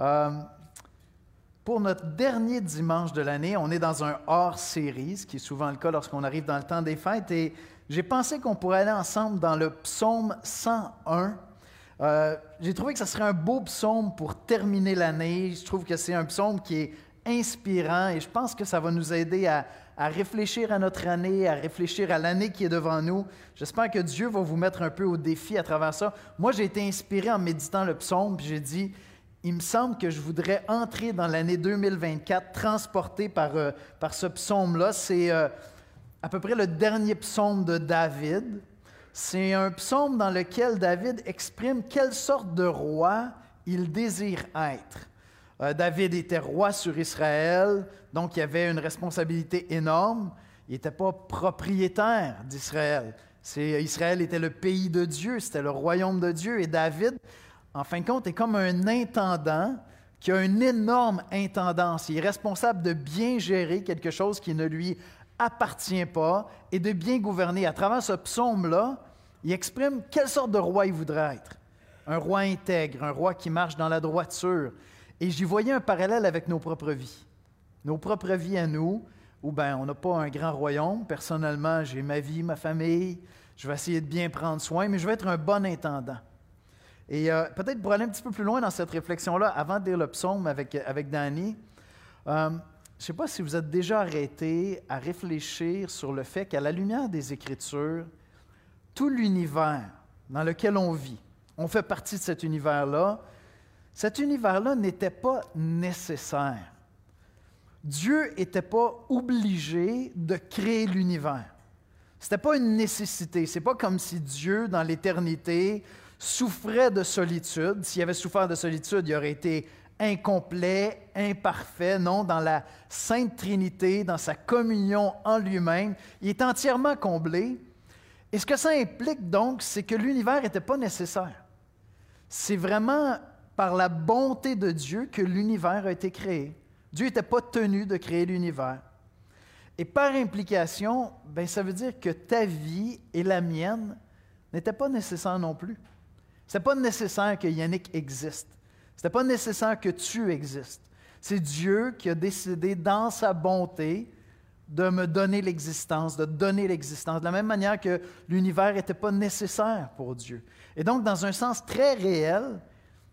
Euh, pour notre dernier dimanche de l'année, on est dans un hors-série, ce qui est souvent le cas lorsqu'on arrive dans le temps des fêtes, et j'ai pensé qu'on pourrait aller ensemble dans le psaume 101. Euh, j'ai trouvé que ce serait un beau psaume pour terminer l'année. Je trouve que c'est un psaume qui est inspirant et je pense que ça va nous aider à, à réfléchir à notre année, à réfléchir à l'année qui est devant nous. J'espère que Dieu va vous mettre un peu au défi à travers ça. Moi, j'ai été inspiré en méditant le psaume, puis j'ai dit, il me semble que je voudrais entrer dans l'année 2024 transporté par, euh, par ce psaume-là. C'est euh, à peu près le dernier psaume de David. C'est un psaume dans lequel David exprime quelle sorte de roi il désire être. Euh, David était roi sur Israël, donc il avait une responsabilité énorme. Il n'était pas propriétaire d'Israël. Israël était le pays de Dieu, c'était le royaume de Dieu. Et David, en fin de compte, est comme un intendant qui a une énorme intendance. Il est responsable de bien gérer quelque chose qui ne lui appartient pas et de bien gouverner. À travers ce psaume-là, il exprime quelle sorte de roi il voudrait être. Un roi intègre, un roi qui marche dans la droiture, et j'y voyais un parallèle avec nos propres vies. Nos propres vies à nous, où ben, on n'a pas un grand royaume. Personnellement, j'ai ma vie, ma famille. Je vais essayer de bien prendre soin, mais je vais être un bon intendant. Et euh, peut-être pour aller un petit peu plus loin dans cette réflexion-là, avant de lire le psaume avec, avec Danny, euh, je ne sais pas si vous êtes déjà arrêté à réfléchir sur le fait qu'à la lumière des Écritures, tout l'univers dans lequel on vit, on fait partie de cet univers-là, cet univers-là n'était pas nécessaire. Dieu n'était pas obligé de créer l'univers. Ce n'était pas une nécessité. Ce n'est pas comme si Dieu, dans l'éternité, souffrait de solitude. S'il avait souffert de solitude, il aurait été incomplet, imparfait. Non, dans la Sainte Trinité, dans sa communion en lui-même, il est entièrement comblé. Et ce que ça implique donc, c'est que l'univers n'était pas nécessaire. C'est vraiment par la bonté de Dieu que l'univers a été créé. Dieu n'était pas tenu de créer l'univers. Et par implication, ben, ça veut dire que ta vie et la mienne n'étaient pas nécessaires non plus. Ce n'était pas nécessaire que Yannick existe. Ce n'était pas nécessaire que tu existes. C'est Dieu qui a décidé, dans sa bonté, de me donner l'existence, de donner l'existence, de la même manière que l'univers n'était pas nécessaire pour Dieu. Et donc, dans un sens très réel,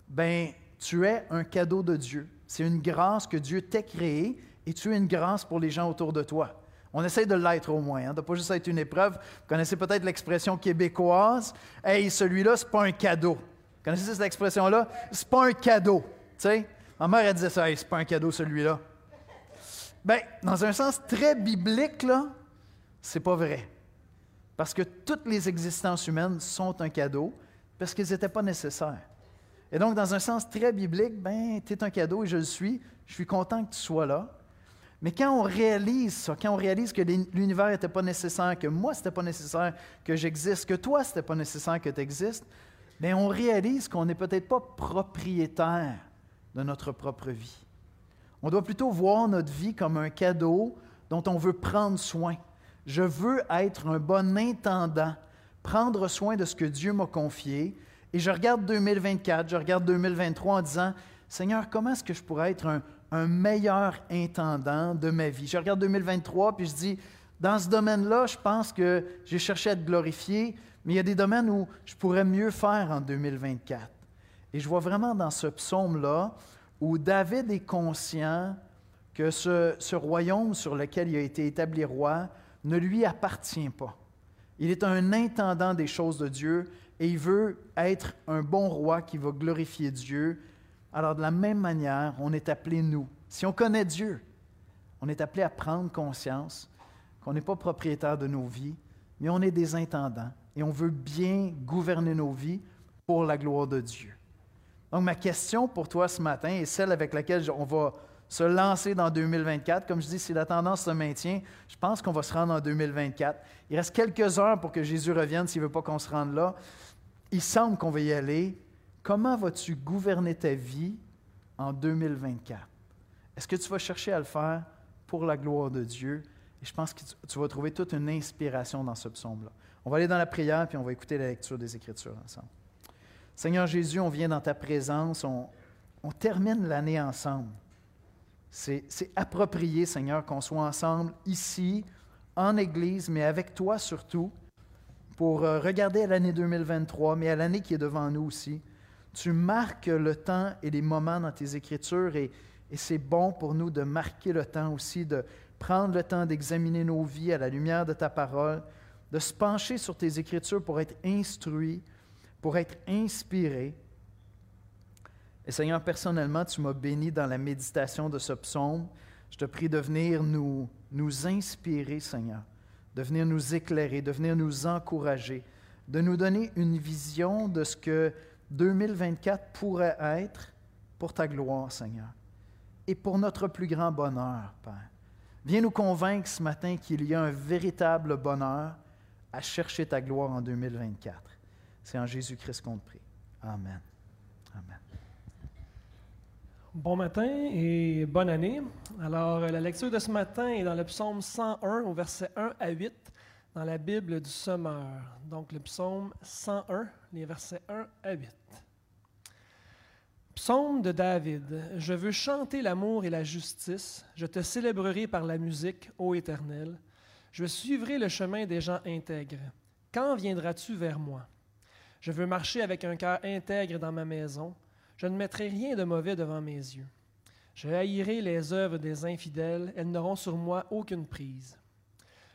ben, tu es un cadeau de Dieu. C'est une grâce que Dieu t'a créée et tu es une grâce pour les gens autour de toi. On essaie de l'être au moins, hein, de ne pas juste être une épreuve. Vous connaissez peut-être l'expression québécoise Hey, celui-là, ce n'est pas un cadeau. Vous connaissez cette expression-là? C'est pas un cadeau. Tu sais, ma mère, elle disait ça Hey, c'est pas un cadeau, celui-là. Bien, dans un sens très biblique, là, c'est pas vrai. Parce que toutes les existences humaines sont un cadeau parce qu'elles n'étaient pas nécessaires. Et donc, dans un sens très biblique, ben, tu es un cadeau et je le suis. Je suis content que tu sois là. Mais quand on réalise ça, quand on réalise que l'univers n'était pas nécessaire, que moi, ce n'était pas nécessaire que j'existe, que toi, ce n'était pas nécessaire que tu existes, on réalise qu'on n'est peut-être pas propriétaire de notre propre vie. On doit plutôt voir notre vie comme un cadeau dont on veut prendre soin. Je veux être un bon intendant, prendre soin de ce que Dieu m'a confié, et je regarde 2024, je regarde 2023 en disant, Seigneur, comment est-ce que je pourrais être un, un meilleur intendant de ma vie? Je regarde 2023, puis je dis, dans ce domaine-là, je pense que j'ai cherché à être glorifié, mais il y a des domaines où je pourrais mieux faire en 2024. Et je vois vraiment dans ce psaume-là où David est conscient que ce, ce, royaume sur lequel il a été établi roi ne lui appartient pas. Il est un intendant des choses de Dieu et il veut être un bon roi qui va glorifier Dieu. Alors de la même manière, on est appelé, nous, si on connaît Dieu, on est appelé à prendre conscience qu'on n'est pas propriétaire de nos vies, mais on est des intendants et on veut bien gouverner nos vies pour la gloire de Dieu. Donc ma question pour toi ce matin est celle avec laquelle on va se lancer dans 2024. Comme je dis, si la tendance se maintient, je pense qu'on va se rendre en 2024. Il reste quelques heures pour que Jésus revienne s'il ne veut pas qu'on se rende là il semble qu'on va y aller. Comment vas-tu gouverner ta vie en 2024? Est-ce que tu vas chercher à le faire pour la gloire de Dieu? Et je pense que tu vas trouver toute une inspiration dans ce psaume-là. On va aller dans la prière, puis on va écouter la lecture des Écritures ensemble. Seigneur Jésus, on vient dans ta présence, on, termine l'année ensemble. C'est approprié, Seigneur, qu'on soit ensemble ici, en Église, mais avec toi surtout, pour euh, regarder à l'année 2023, mais à l'année qui est devant nous aussi. Tu marques le temps et les moments dans tes Écritures et, c'est bon pour nous de marquer le temps aussi, de prendre le temps d'examiner nos vies à la lumière de ta parole, de se pencher sur tes Écritures pour être instruit, pour être inspiré. Et Seigneur, personnellement, tu m'as béni dans la méditation de ce psaume. Je te prie de venir nous, nous inspirer, Seigneur, de venir nous éclairer, de venir nous encourager, de nous donner une vision de ce que 2024 pourrait être pour ta gloire, Seigneur, et pour notre plus grand bonheur, Père. Viens nous convaincre ce matin qu'il y a un véritable bonheur à chercher ta gloire en 2024. C'est en Jésus-Christ qu'on te prie. Amen. Amen. Bon matin et bonne année. Alors, la lecture de ce matin est dans le psaume 101 au verset 1 à 8 dans la Bible du Sommeur. Donc, le psaume 101, les versets 1 à 8. Psaume de David. Je veux chanter l'amour et la justice. Je te célébrerai par la musique, ô Éternel. Je suivrai le chemin des gens intègres. Quand viendras-tu vers moi? Je veux marcher avec un cœur intègre dans ma maison. Je ne mettrai rien de mauvais devant mes yeux. Je haïrai les œuvres des infidèles. Elles n'auront sur moi aucune prise.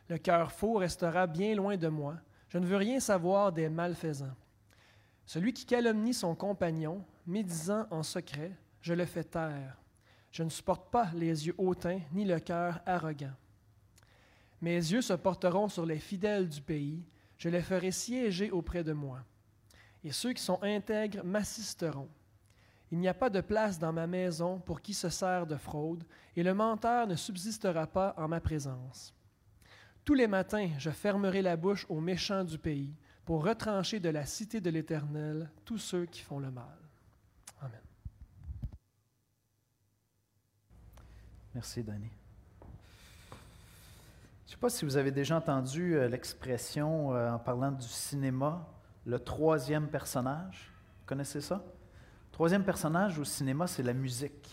Le cœur faux restera bien loin de moi. Je ne veux rien savoir des malfaisants. Celui qui calomnie son compagnon, médisant en secret, je le fais taire. Je ne supporte pas les yeux hautains ni le cœur arrogant. Mes yeux se porteront sur les fidèles du pays, je les ferai siéger auprès de moi. Et ceux qui sont intègres m'assisteront. Il n'y a pas de place dans ma maison pour qui se sert de fraude, et le menteur ne subsistera pas en ma présence. Tous les matins, je fermerai la bouche aux méchants du pays, pour retrancher de la cité de l'Éternel tous ceux qui font le mal. Amen. Merci, Danny. Je ne sais pas si vous avez déjà entendu euh, l'expression euh, en parlant du cinéma, le troisième personnage. Vous connaissez ça? Troisième personnage au cinéma, c'est la musique,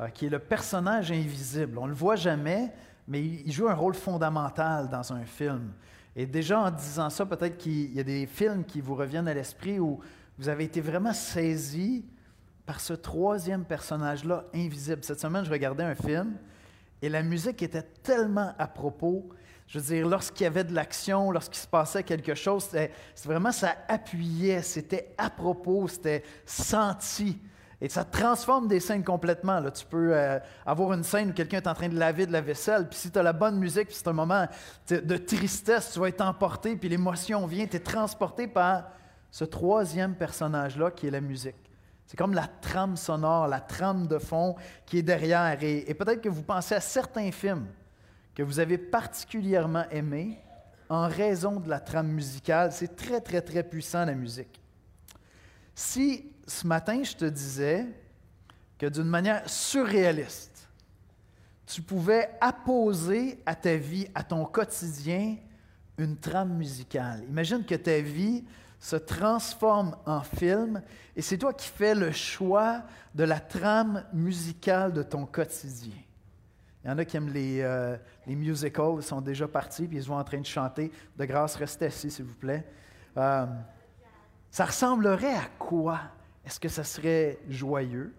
euh, qui est le personnage invisible. On ne le voit jamais, mais il joue un rôle fondamental dans un film. Et déjà en disant ça, peut-être qu'il y a des films qui vous reviennent à l'esprit où vous avez été vraiment saisi par ce troisième personnage-là invisible. Cette semaine, je regardais un film et la musique était tellement à propos. Je veux dire, lorsqu'il y avait de l'action, lorsqu'il se passait quelque chose, c'était vraiment, ça appuyait, c'était à propos, c'était senti. Et ça transforme des scènes complètement. Tu peux euh, avoir une scène où quelqu'un est en train de laver de la vaisselle, puis si tu as la bonne musique, puis c'est un moment de tristesse, tu vas être emporté, puis l'émotion vient, tu es transporté par ce troisième personnage-là qui est la musique. C'est comme la trame sonore, la trame de fond qui est derrière. Et, et peut-être que vous pensez à certains films que vous avez particulièrement aimés en raison de la trame musicale. C'est très, très, très puissant, la musique. Si ce matin, je te disais que d'une manière surréaliste, tu pouvais apposer à ta vie, à ton quotidien, une trame musicale. Imagine que ta vie se transforme en film et c'est toi qui fais le choix de la trame musicale de ton quotidien. Il y en a qui aiment les, euh, les musicals, ils sont déjà partis, puis ils sont en train de chanter. De grâce, restez assis, s'il vous plaît. Euh, ça ressemblerait à quoi? Est-ce que ça serait joyeux?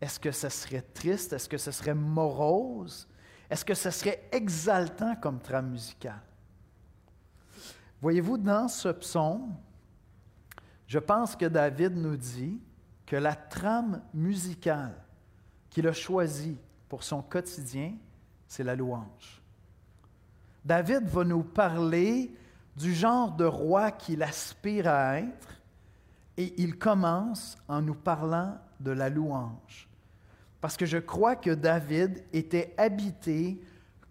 Est-ce que ça serait triste? Est-ce que ça serait morose? Est-ce que ça serait exaltant comme trame musicale? Voyez-vous, dans ce psaume, je pense que David nous dit que la trame musicale qu'il a choisie pour son quotidien, c'est la louange. David va nous parler du genre de roi qu'il aspire à être et il commence en nous parlant de la louange. Parce que je crois que David était habité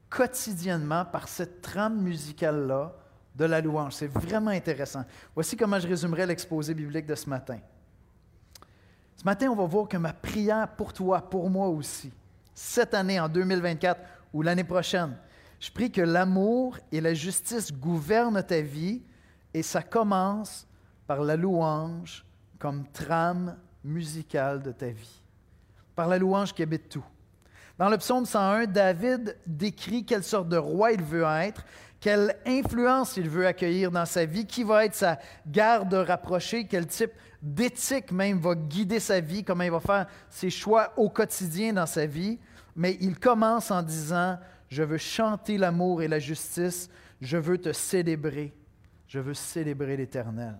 quotidiennement par cette trame musicale-là de la louange. C'est vraiment intéressant. Voici comment je résumerai l'exposé biblique de ce matin. Ce matin, on va voir que ma prière pour toi, pour moi aussi, cette année, en 2024 ou l'année prochaine, je prie que l'amour et la justice gouvernent ta vie et ça commence par la louange comme trame musical de ta vie, par la louange qui habite tout. Dans le psaume 101, David décrit quelle sorte de roi il veut être, quelle influence il veut accueillir dans sa vie, qui va être sa garde rapprochée, quel type d'éthique même va guider sa vie, comment il va faire ses choix au quotidien dans sa vie. Mais il commence en disant, je veux chanter l'amour et la justice, je veux te célébrer, je veux célébrer l'Éternel.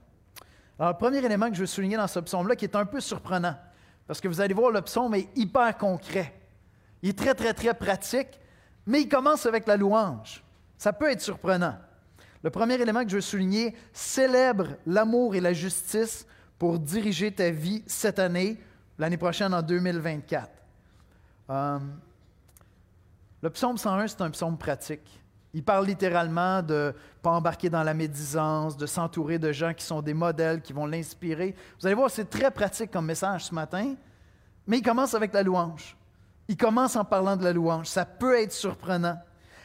Alors, le premier élément que je veux souligner dans ce psaume-là, qui est un peu surprenant, parce que vous allez voir, le psaume est hyper concret. Il est très, très, très pratique, mais il commence avec la louange. Ça peut être surprenant. Le premier élément que je veux souligner, célèbre l'amour et la justice pour diriger ta vie cette année, l'année prochaine en 2024. Euh, le psaume 101, c'est un psaume pratique. Il parle littéralement de ne pas embarquer dans la médisance, de s'entourer de gens qui sont des modèles, qui vont l'inspirer. Vous allez voir, c'est très pratique comme message ce matin, mais il commence avec la louange. Il commence en parlant de la louange. Ça peut être surprenant.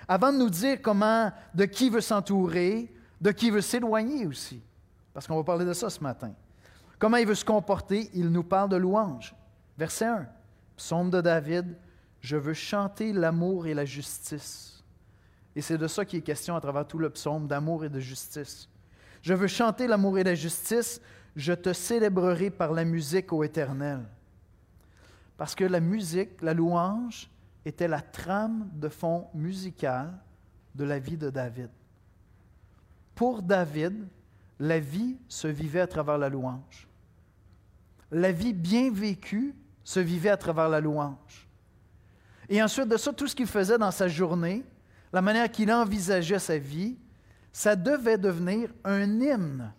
Avant de nous dire comment, de qui veut s'entourer, de qui veut s'éloigner aussi, parce qu'on va parler de ça ce matin. Comment il veut se comporter, il nous parle de louange. Verset 1, psaume de David, je veux chanter l'amour et la justice. Et c'est de ça qui est question à travers tout le psaume, d'amour et de justice. Je veux chanter l'amour et la justice, je te célébrerai par la musique ô Éternel. Parce que la musique, la louange, était la trame de fond musical de la vie de David. Pour David, la vie se vivait à travers la louange. La vie bien vécue se vivait à travers la louange. Et ensuite de ça, tout ce qu'il faisait dans sa journée, la manière qu'il envisageait sa vie, ça devait devenir un hymne.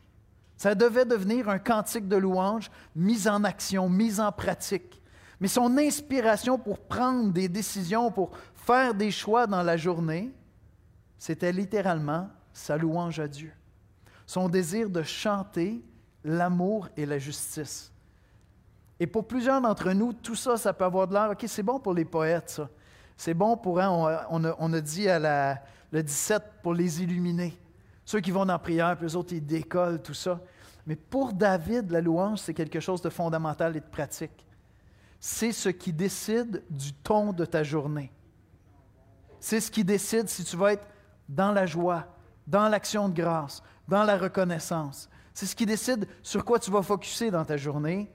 Ça devait devenir un cantique de louange mis en action, mis en pratique. Mais son inspiration pour prendre des décisions, pour faire des choix dans la journée, c'était littéralement sa louange à Dieu. Son désir de chanter l'amour et la justice. Et pour plusieurs d'entre nous, tout ça, ça peut avoir de l'air, OK, c'est bon pour les poètes, ça. C'est bon pour, hein, on, a, dit à la, le 17 pour les illuminer. Ceux qui vont dans la prière, puis les autres, ils décollent, tout ça. Mais pour David, la louange, c'est quelque chose de fondamental et de pratique. C'est ce qui décide du ton de ta journée. C'est ce qui décide si tu vas être dans la joie, dans l'action de grâce, dans la reconnaissance. C'est ce qui décide sur quoi tu vas focuser dans ta journée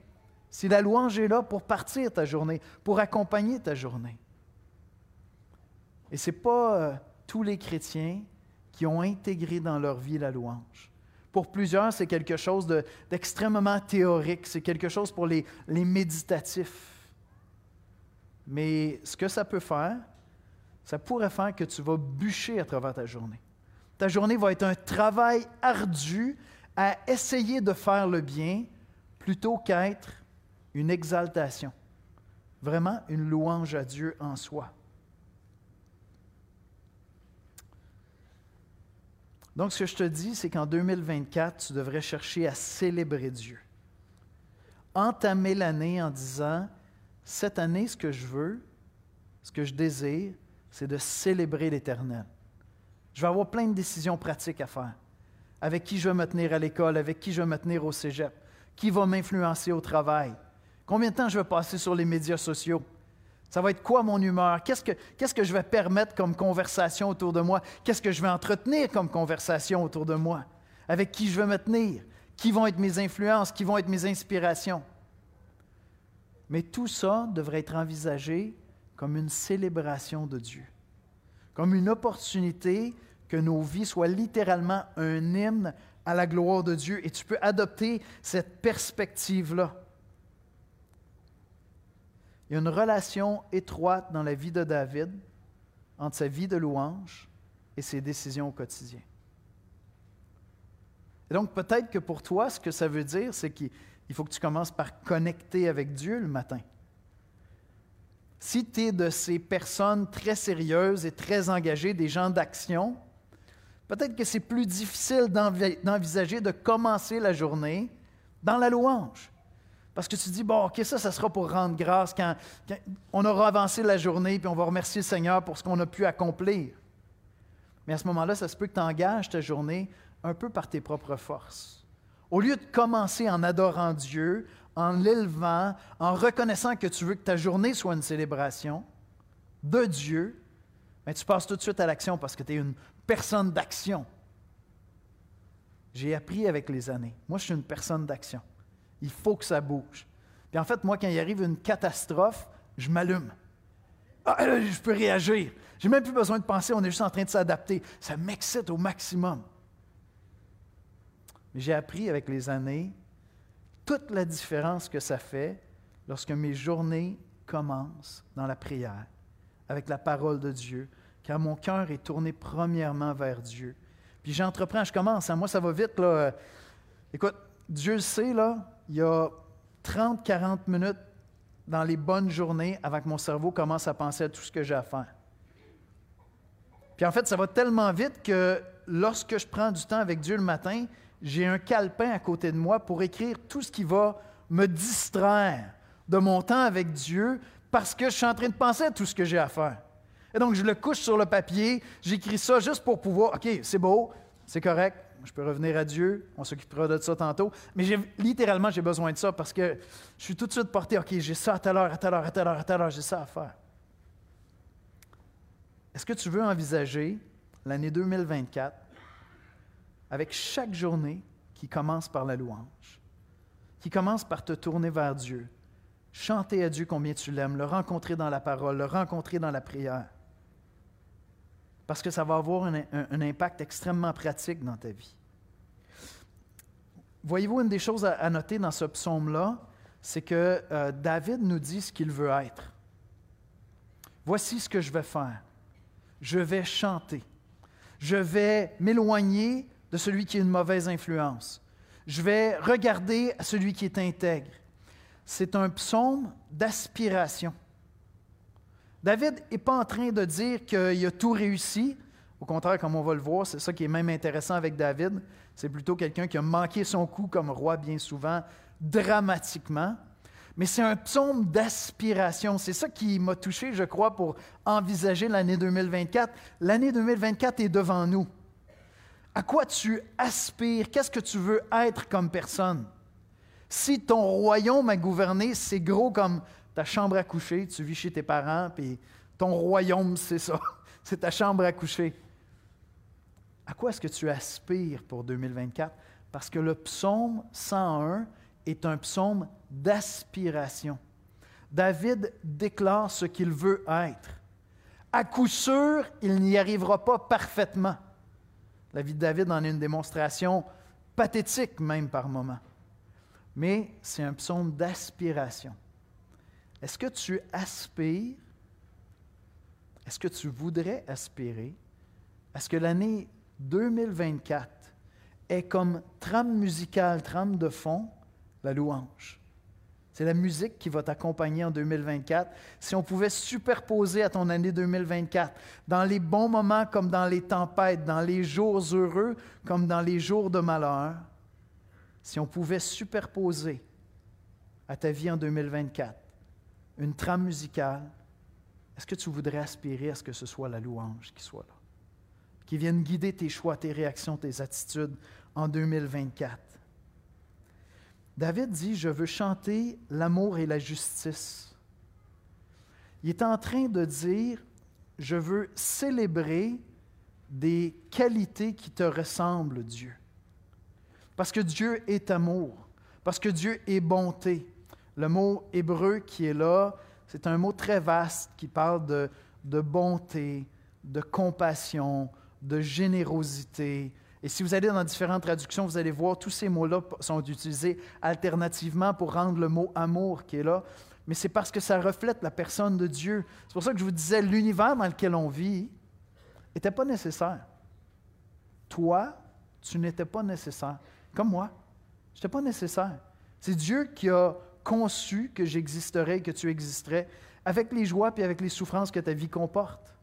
si la louange est là pour partir ta journée, pour accompagner ta journée. Et ce n'est pas euh, tous les chrétiens qui ont intégré dans leur vie la louange. Pour plusieurs, c'est quelque chose d'extrêmement théorique, c'est quelque chose pour les, les méditatifs. Mais ce que ça peut faire, ça pourrait faire que tu vas bûcher à travers ta journée. Ta journée va être un travail ardu à essayer de faire le bien plutôt qu'être une exaltation, vraiment une louange à Dieu en soi. Donc, ce que je te dis, c'est qu'en 2024, tu devrais chercher à célébrer Dieu. Entamer l'année en disant, cette année, ce que je veux, ce que je désire, c'est de célébrer l'Éternel. Je vais avoir plein de décisions pratiques à faire. Avec qui je vais me tenir à l'école, avec qui je vais me tenir au cégep, qui va m'influencer au travail, Combien de temps je vais passer sur les médias sociaux? Ça va être quoi mon humeur? Qu'est-ce que, je vais permettre comme conversation autour de moi? Qu'est-ce que je vais entretenir comme conversation autour de moi? Avec qui je vais me tenir? Qui vont être mes influences? Qui vont être mes inspirations? Mais tout ça devrait être envisagé comme une célébration de Dieu, comme une opportunité que nos vies soient littéralement un hymne à la gloire de Dieu. Et tu peux adopter cette perspective-là. Il y a une relation étroite dans la vie de David entre sa vie de louange et ses décisions au quotidien. Et donc peut-être que pour toi, ce que ça veut dire, c'est qu'il faut que tu commences par connecter avec Dieu le matin. Si tu es de ces personnes très sérieuses et très engagées, des gens d'action, peut-être que c'est plus difficile d'envisager de commencer la journée dans la louange. Parce que tu dis, bon, OK, ça, ça sera pour rendre grâce quand, on aura avancé la journée, puis on va remercier le Seigneur pour ce qu'on a pu accomplir. Mais à ce moment-là, ça se peut que tu engages ta journée un peu par tes propres forces. Au lieu de commencer en adorant Dieu, en l'élevant, en reconnaissant que tu veux que ta journée soit une célébration de Dieu, tu passes tout de suite à l'action parce que tu es une personne d'action. J'ai appris avec les années. Moi, je suis une personne d'action. Il faut que ça bouge. Puis en fait, moi, quand il arrive une catastrophe, je m'allume. Ah, je peux réagir. J'ai même plus besoin de penser, on est juste en train de s'adapter. Ça m'excite au maximum. Mais j'ai appris avec les années toute la différence que ça fait lorsque mes journées commencent dans la prière, avec la parole de Dieu, car mon cœur est tourné premièrement vers Dieu. Puis j'entreprends, je commence. Hein. Moi, ça va vite. Là. Écoute, Dieu le sait, là, il y a 30-40 minutes dans les bonnes journées avant que mon cerveau commence à penser à tout ce que j'ai à faire. Puis en fait, ça va tellement vite que lorsque je prends du temps avec Dieu le matin, j'ai un calepin à côté de moi pour écrire tout ce qui va me distraire de mon temps avec Dieu parce que je suis en train de penser à tout ce que j'ai à faire. Et donc, je le couche sur le papier, j'écris ça juste pour pouvoir, OK, c'est beau, c'est correct, je peux revenir à Dieu, on s'occupera de ça tantôt. Mais littéralement, j'ai besoin de ça parce que je suis tout de suite porté, OK, j'ai ça à telle heure, à telle heure, à telle heure, à telle heure, j'ai ça à faire. Est-ce que tu veux envisager l'année 2024 avec chaque journée qui commence par la louange, qui commence par te tourner vers Dieu, chanter à Dieu combien tu l'aimes, le rencontrer dans la parole, le rencontrer dans la prière? Parce que ça va avoir un, impact extrêmement pratique dans ta vie. Voyez-vous, une des choses à, noter dans ce psaume-là, c'est que euh, David nous dit ce qu'il veut être. Voici ce que je vais faire. Je vais chanter. Je vais m'éloigner de celui qui a une mauvaise influence. Je vais regarder à celui qui est intègre. C'est un psaume d'aspiration. David n'est pas en train de dire qu'il a tout réussi. Au contraire, comme on va le voir, c'est ça qui est même intéressant avec David. C'est plutôt quelqu'un qui a manqué son coup comme roi bien souvent, dramatiquement. Mais c'est un psaume d'aspiration. C'est ça qui m'a touché, je crois, pour envisager l'année 2024. L'année 2024 est devant nous. À quoi tu aspires? Qu'est-ce que tu veux être comme personne? Si ton royaume a gouverné, c'est gros comme ta chambre à coucher, tu vis chez tes parents, puis ton royaume, c'est ça, c'est ta chambre à coucher. À quoi est-ce que tu aspires pour 2024? Parce que le psaume 101 est un psaume d'aspiration. David déclare ce qu'il veut être. À coup sûr, il n'y arrivera pas parfaitement. La vie de David en est une démonstration pathétique même par moments. Mais c'est un psaume d'aspiration. Est-ce que tu aspires, est-ce que tu voudrais aspirer? À ce que l'année 2024 ait comme trame musicale, trame de fond, la louange? C'est la musique qui va t'accompagner en 2024. Si on pouvait superposer à ton année 2024, dans les bons moments comme dans les tempêtes, dans les jours heureux comme dans les jours de malheur, si on pouvait superposer à ta vie en 2024 une trame musicale, est-ce que tu voudrais aspirer à ce que ce soit la louange qui soit là? Qui vienne guider tes choix, tes réactions, tes attitudes en 2024. David dit, je veux chanter l'amour et la justice. Il est en train de dire, je veux célébrer des qualités qui te ressemblent, Dieu. Parce que Dieu est amour, parce que Dieu est bonté, le mot hébreu qui est là, c'est un mot très vaste qui parle de, bonté, de compassion, de générosité. Et si vous allez dans différentes traductions, vous allez voir tous ces mots-là sont utilisés alternativement pour rendre le mot amour qui est là. Mais c'est parce que ça reflète la personne de Dieu. C'est pour ça que je vous disais, l'univers dans lequel on vit n'était pas nécessaire. Toi, tu n'étais pas nécessaire. Comme moi, je n'étais pas nécessaire. C'est Dieu qui a conçu que j'existerais, que tu existerais, avec les joies et avec les souffrances que ta vie comporte.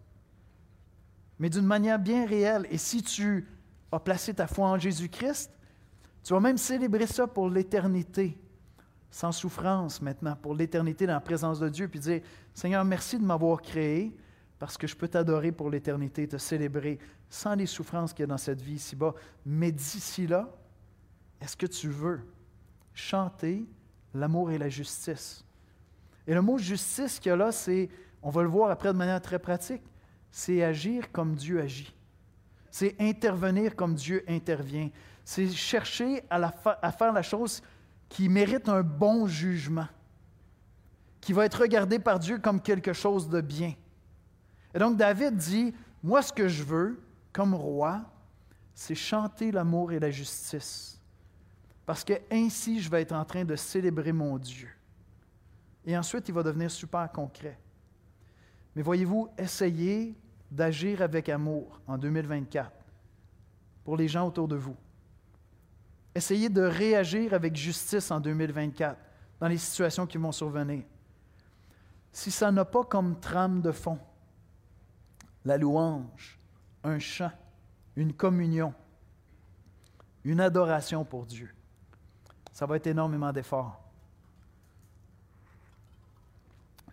Mais d'une manière bien réelle. Et si tu as placé ta foi en Jésus-Christ, tu vas même célébrer ça pour l'éternité, sans souffrance maintenant, pour l'éternité dans la présence de Dieu, puis dire, Seigneur, merci de m'avoir créé, parce que je peux t'adorer pour l'éternité, te célébrer, sans les souffrances qu'il y a dans cette vie ici-bas. Mais d'ici là, est-ce que tu veux chanter l'amour et la justice. Et le mot justice qu'il y a là, c'est, on va le voir après de manière très pratique, c'est agir comme Dieu agit. C'est intervenir comme Dieu intervient. C'est chercher à, faire la chose qui mérite un bon jugement, qui va être regardé par Dieu comme quelque chose de bien. Et donc David dit, moi ce que je veux comme roi, c'est chanter l'amour et la justice. Parce que ainsi je vais être en train de célébrer mon Dieu. Et ensuite, il va devenir super concret. Mais voyez-vous, essayez d'agir avec amour en 2024 pour les gens autour de vous. Essayez de réagir avec justice en 2024 dans les situations qui vont survenir. Si ça n'a pas comme trame de fond la louange, un chant, une communion, une adoration pour Dieu, ça va être énormément d'efforts.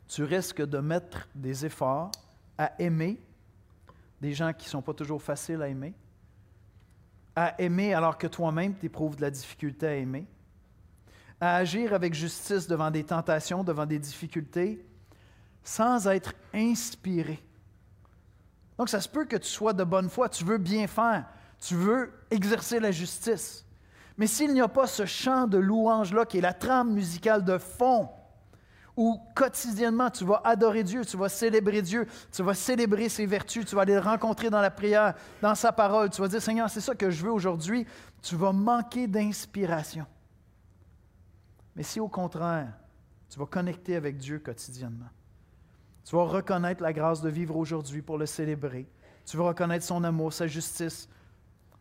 Tu risques de mettre des efforts à aimer des gens qui ne sont pas toujours faciles à aimer, à aimer alors que toi-même tu éprouves de la difficulté à aimer, à agir avec justice devant des tentations, devant des difficultés, sans être inspiré. Donc ça se peut que tu sois de bonne foi, tu veux bien faire, tu veux exercer la justice. Mais s'il n'y a pas ce chant de louange-là qui est la trame musicale de fond, où quotidiennement tu vas adorer Dieu, tu vas célébrer Dieu, tu vas célébrer ses vertus, tu vas aller le rencontrer dans la prière, dans sa parole, tu vas dire Seigneur, c'est ça que je veux aujourd'hui, tu vas manquer d'inspiration. Mais si au contraire, tu vas connecter avec Dieu quotidiennement, tu vas reconnaître la grâce de vivre aujourd'hui pour le célébrer, tu vas reconnaître son amour, sa justice,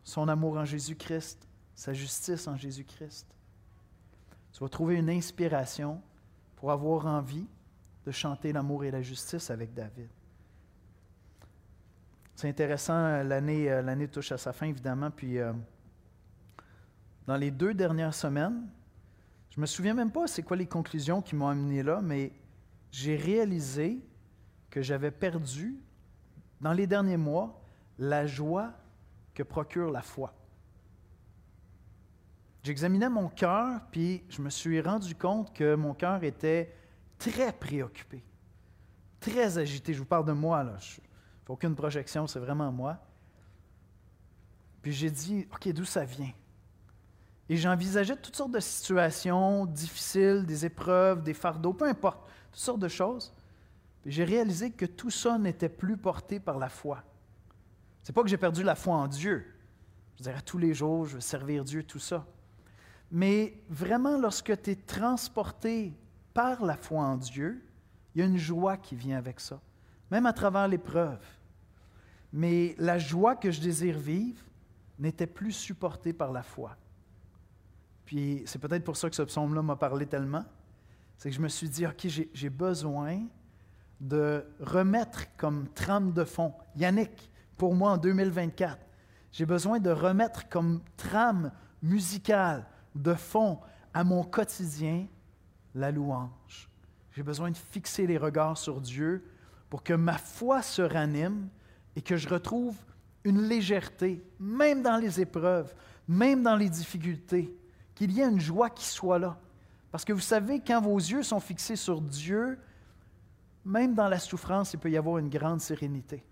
son amour en Jésus-Christ, sa justice en Jésus-Christ. Tu vas trouver une inspiration pour avoir envie de chanter l'amour et la justice avec David. C'est intéressant, l'année, euh, l'année touche à sa fin, évidemment, puis euh, dans les deux dernières semaines, je ne me souviens même pas c'est quoi les conclusions qui m'ont amené là, mais j'ai réalisé que j'avais perdu, dans les derniers mois, la joie que procure la foi. J'examinais mon cœur, puis je me suis rendu compte que mon cœur était très préoccupé, très agité. Je vous parle de moi, là. Je aucune projection, c'est vraiment moi. Puis j'ai dit, OK, d'où ça vient? Et j'envisageais toutes sortes de situations difficiles, des épreuves, des fardeaux, peu importe, toutes sortes de choses. Puis j'ai réalisé que tout ça n'était plus porté par la foi. C'est pas que j'ai perdu la foi en Dieu. Je dirais tous les jours, je veux servir Dieu, tout ça. Mais vraiment, lorsque tu es transporté par la foi en Dieu, il y a une joie qui vient avec ça, même à travers l'épreuve. Mais la joie que je désire vivre n'était plus supportée par la foi. Puis c'est peut-être pour ça que ce psaume-là m'a parlé tellement. C'est que je me suis dit, OK, j'ai besoin de remettre comme trame de fond, Yannick, pour moi en 2024, j'ai besoin de remettre comme trame musicale de fond à mon quotidien la louange. J'ai besoin de fixer les regards sur Dieu pour que ma foi se ranime et que je retrouve une légèreté, même dans les épreuves, même dans les difficultés, qu'il y ait une joie qui soit là. Parce que vous savez, quand vos yeux sont fixés sur Dieu, même dans la souffrance, il peut y avoir une grande sérénité.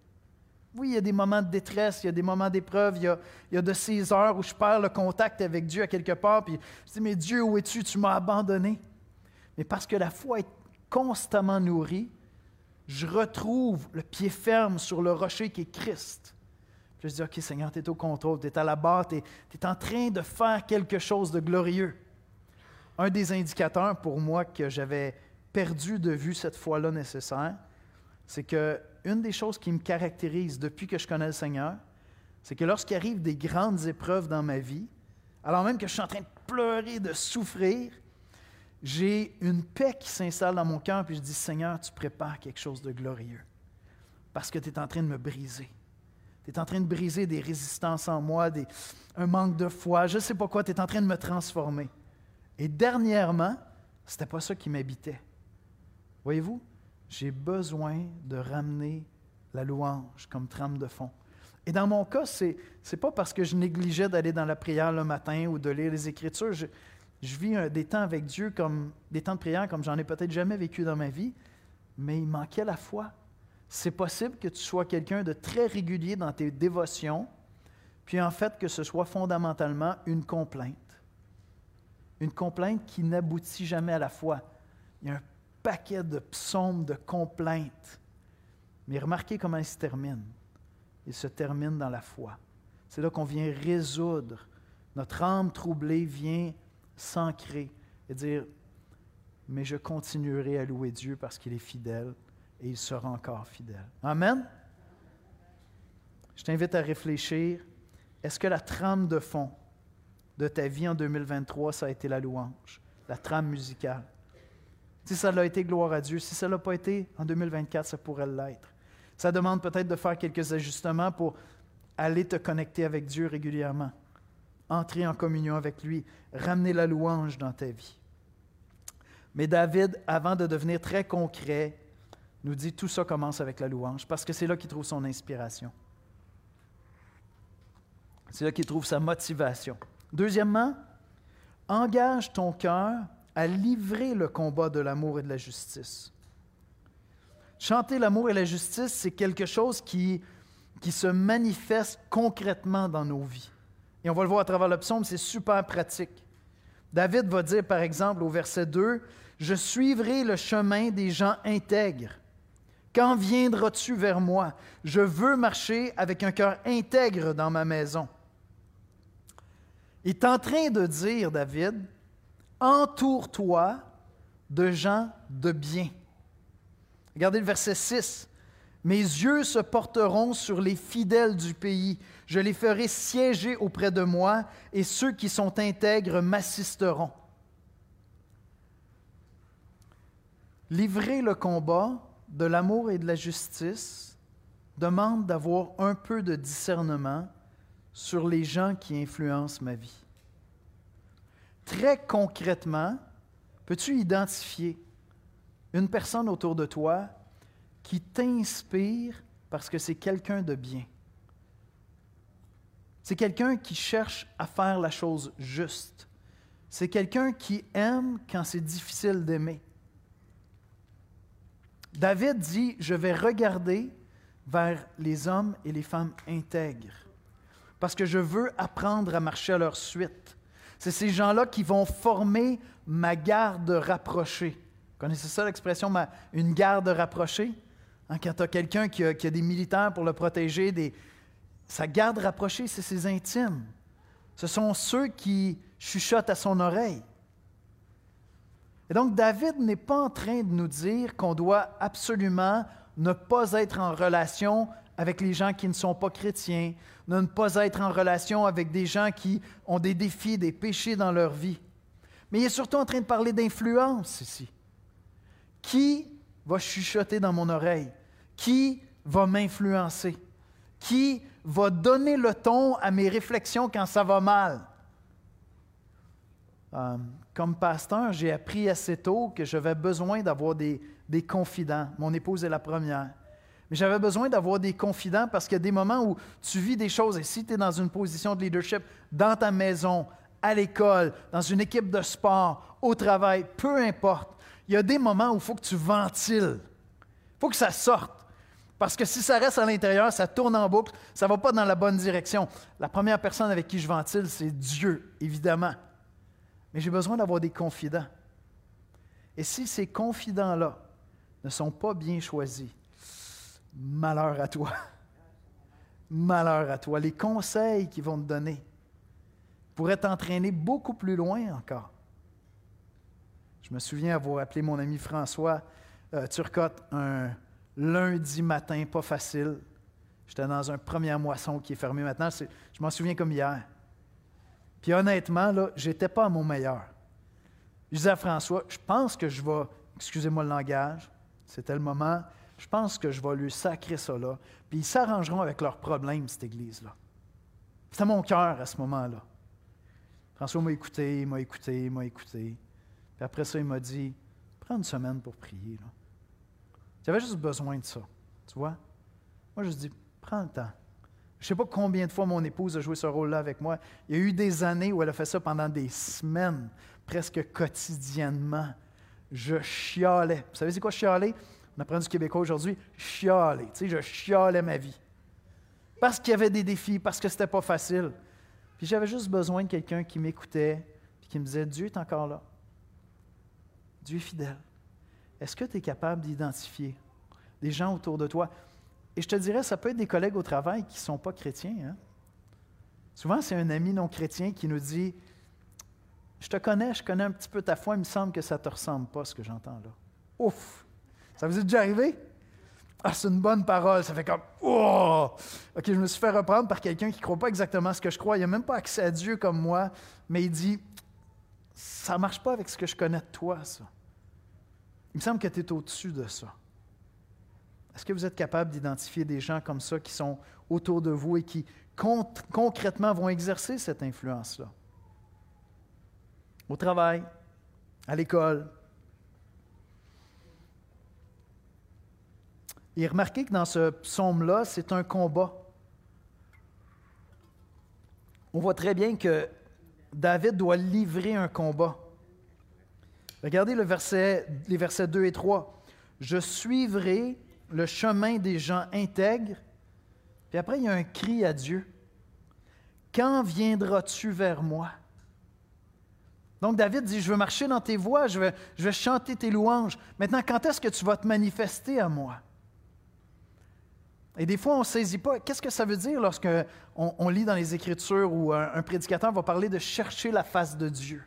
Oui, il y a des moments de détresse, il y a des moments d'épreuve, il, y a de ces heures où je perds le contact avec Dieu à quelque part, puis je dis, mais Dieu, où es-tu? Tu m'as abandonné. Mais parce que la foi est constamment nourrie, je retrouve le pied ferme sur le rocher qui est Christ. Puis je dis, OK, Seigneur, tu es au contrôle, tu es à la barre, tu es en train de faire quelque chose de glorieux. Un des indicateurs pour moi que j'avais perdu de vue cette foi-là nécessaire, c'est que une des choses qui me caractérise depuis que je connais le Seigneur, c'est que lorsqu'il arrive des grandes épreuves dans ma vie, alors même que je suis en train de pleurer, de souffrir, j'ai une paix qui s'installe dans mon cœur, puis je dis, Seigneur, tu prépares quelque chose de glorieux, parce que tu es en train de me briser. Tu es en train de briser des résistances en moi, un manque de foi, je ne sais pas quoi, tu es en train de me transformer. Et dernièrement, ce n'était pas ça qui m'habitait. Voyez-vous, j'ai besoin de ramener la louange comme trame de fond. Et dans mon cas, ce n'est pas parce que je négligeais d'aller dans la prière le matin ou de lire les Écritures. Je vis des temps avec Dieu comme des temps de prière comme j'en ai peut-être jamais vécu dans ma vie, mais il manquait la foi. C'est possible que tu sois quelqu'un de très régulier dans tes dévotions, puis en fait que ce soit fondamentalement une complainte. Une complainte qui n'aboutit jamais à la foi. Il y a un paquet de psaumes de complaintes. Mais remarquez comment il se termine. Il se termine dans la foi. C'est là qu'on vient résoudre. Notre âme troublée vient s'ancrer et dire, mais je continuerai à louer Dieu parce qu'il est fidèle et il sera encore fidèle. Amen. Je t'invite à réfléchir. Est-ce que la trame de fond de ta vie en 2023, ça a été la louange, la trame musicale? Si ça l'a été, gloire à Dieu. Si ça ne l'a pas été, en 2024, ça pourrait l'être. Ça demande peut-être de faire quelques ajustements pour aller te connecter avec Dieu régulièrement, entrer en communion avec lui, ramener la louange dans ta vie. Mais David, avant de devenir très concret, nous dit tout ça commence avec la louange, parce que c'est là qu'il trouve son inspiration. C'est là qu'il trouve sa motivation. Deuxièmement, engage ton cœur à livrer le combat de l'amour et de la justice. Chanter l'amour et la justice, c'est quelque chose qui, qui se manifeste concrètement dans nos vies. Et on va le voir à travers le psaume, c'est super pratique. David va dire, par exemple, au verset 2, Je suivrai le chemin des gens intègres. Quand viendras-tu vers moi? Je veux marcher avec un cœur intègre dans ma maison. Il est en train de dire, David, entoure-toi de gens de bien. Regardez le verset 6. Mes yeux se porteront sur les fidèles du pays. Je les ferai siéger auprès de moi, et ceux qui sont intègres m'assisteront. Livrer le combat de l'amour et de la justice demande d'avoir un peu de discernement sur les gens qui influencent ma vie. Très concrètement, peux-tu identifier une personne autour de toi qui t'inspire parce que c'est quelqu'un de bien? C'est quelqu'un qui cherche à faire la chose juste. C'est quelqu'un qui aime quand c'est difficile d'aimer. David dit, je vais regarder vers les hommes et les femmes intègres, parce que je veux apprendre à marcher à leur suite. C'est ces gens-là qui vont former ma garde rapprochée. Connaissez ça l'expression, une garde rapprochée? Hein, quand tu as quelqu'un qui, a, des militaires pour le protéger, sa garde rapprochée, c'est ses intimes. Ce sont ceux qui chuchotent à son oreille. Et donc, David n'est pas en train de nous dire qu'on doit absolument ne pas être en relation avec les gens qui ne sont pas chrétiens, ne pas être en relation avec des gens qui ont des défis, des péchés dans leur vie. Mais il est surtout en train de parler d'influence ici. Qui va chuchoter dans mon oreille? Qui va m'influencer? Qui va donner le ton à mes réflexions quand ça va mal? Euh, comme pasteur, j'ai appris assez tôt que j'avais besoin d'avoir des, des confidents. Mon épouse est la première. Mais j'avais besoin d'avoir des confidents parce qu'il y a des moments où tu vis des choses et si tu es dans une position de leadership dans ta maison, à l'école, dans une équipe de sport, au travail, peu importe, il y a des moments où il faut que tu ventiles. Il faut que ça sorte. Parce que si ça reste à l'intérieur, ça tourne en boucle, ça ne va pas dans la bonne direction. La première personne avec qui je ventile, c'est Dieu, évidemment. Mais j'ai besoin d'avoir des confidents. Et si ces confidents-là ne sont pas bien choisis, malheur à toi. Malheur à toi. Les conseils qu'ils vont te donner pourraient t'entraîner beaucoup plus loin encore. Je me souviens avoir appelé mon ami François euh, Turcotte un lundi matin pas facile. J'étais dans un premier moisson qui est fermé maintenant. je m'en souviens comme hier. Puis honnêtement, là, j'étais pas à mon meilleur. Je disais à François, je pense que je vais, excusez-moi le langage, c'était le moment, je pense que je vais lui sacrer ça là, puis ils s'arrangeront avec leurs problèmes, cette église-là. C'était mon cœur à ce moment-là. François m'a écouté, m'a écouté, m'a écouté. Puis après ça, il m'a dit Prends une semaine pour prier. J'avais juste besoin de ça. Tu vois Moi, je dis Prends le temps. Je ne sais pas combien de fois mon épouse a joué ce rôle-là avec moi. Il y a eu des années où elle a fait ça pendant des semaines, presque quotidiennement. Je chialais. Vous savez c'est quoi chialer? On apprend du québécois aujourd'hui. Chialer. Tu sais, je chialais ma vie. Parce qu'il y avait des défis, parce que c'était pas facile. Puis j'avais juste besoin de quelqu'un qui m'écoutait, puis qui me disait Dieu est encore là. Dieu est fidèle. Est-ce que tu es capable d'identifier des gens autour de toi? Et je te dirais, ça peut être des collègues au travail qui ne sont pas chrétiens. Hein? Souvent, c'est un ami non chrétien qui nous dit Je te connais, je connais un petit peu ta foi, il me semble que ça ne te ressemble pas ce que j'entends là. Ouf! Ça vous est déjà arrivé? Ah, c'est une bonne parole. Ça fait comme Oh! OK, je me suis fait reprendre par quelqu'un qui ne croit pas exactement ce que je crois. Il n'a même pas accès à Dieu comme moi, mais il dit Ça ne marche pas avec ce que je connais de toi, ça. Il me semble que tu es au-dessus de ça. Est-ce que vous êtes capable d'identifier des gens comme ça qui sont autour de vous et qui concrètement vont exercer cette influence-là? Au travail, à l'école. Et remarquez que dans ce psaume-là, c'est un combat. On voit très bien que David doit livrer un combat. Regardez les versets 2 et 3. Je suivrai le chemin des gens intègres. Puis après, il y a un cri à Dieu. Quand viendras-tu vers moi? Donc David dit, je veux marcher dans tes voies, je vais chanter tes louanges. Maintenant, quand est-ce que tu vas te manifester à moi? Et des fois, on ne saisit pas. Qu'est-ce que ça veut dire lorsque on, lit dans les Écritures où un prédicateur va parler de chercher la face de Dieu?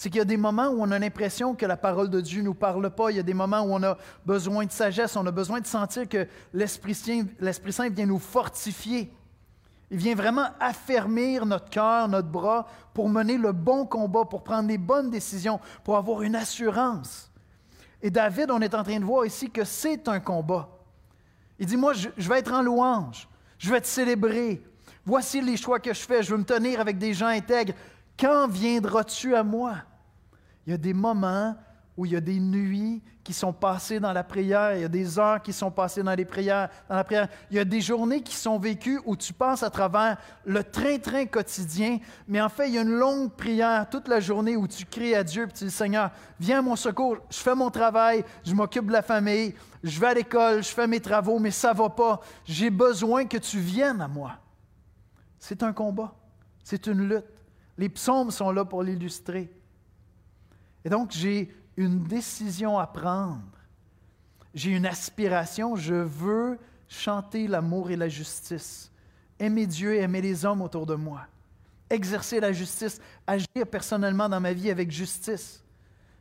c'est qu'il y a des moments où on a l'impression que la parole de Dieu ne nous parle pas. Il y a des moments où on a besoin de sagesse, on a besoin de sentir que l'Esprit Saint, vient nous fortifier. Il vient vraiment affermir notre cœur, notre bras, pour mener le bon combat, pour prendre les bonnes décisions, pour avoir une assurance. Et David, on est en train de voir ici que c'est un combat. Il dit, moi, je, vais être en louange, je vais te célébrer. Voici les choix que je fais, je veux me tenir avec des gens intègres. Quand viendras-tu à moi? Il y a des moments où il y a des nuits qui sont passées dans la prière, il y a des heures qui sont passées dans les prières, dans la prière. Il y a des journées qui sont vécues où tu passes à travers le train-train quotidien, mais en fait, il y a une longue prière toute la journée où tu cries à Dieu et tu dis Seigneur, viens à mon secours, je fais mon travail, je m'occupe de la famille, je vais à l'école, je fais mes travaux, mais ça ne va pas. J'ai besoin que tu viennes à moi. C'est un combat, c'est une lutte. Les psaumes sont là pour l'illustrer. Et donc, j'ai une décision à prendre. J'ai une aspiration. Je veux chanter l'amour et la justice. Aimer Dieu et aimer les hommes autour de moi. Exercer la justice. Agir personnellement dans ma vie avec justice.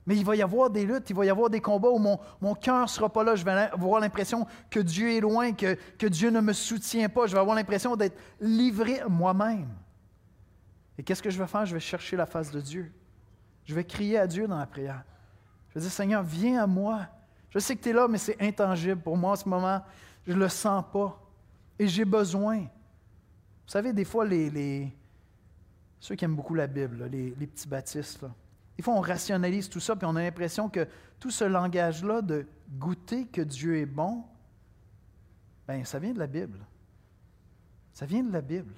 Mais il va y avoir des luttes, il va y avoir des combats où mon, cœur ne sera pas là. Je vais avoir l'impression que Dieu est loin, que, que Dieu ne me soutient pas. Je vais avoir l'impression d'être livré moi-même. Et qu'est-ce que je vais faire? Je vais chercher la face de Dieu. Je vais crier à Dieu dans la prière. Je dire, Seigneur, viens à moi. Je sais que tu es là, mais c'est intangible pour moi en ce moment. Je ne le sens pas. Et j'ai besoin. Vous savez, des fois, les, ceux qui aiment beaucoup la Bible, les, petits baptistes, des fois, on rationalise tout ça, puis on a l'impression que tout ce langage-là de goûter que Dieu est bon, ben, ça vient de la Bible. Ça vient de la Bible.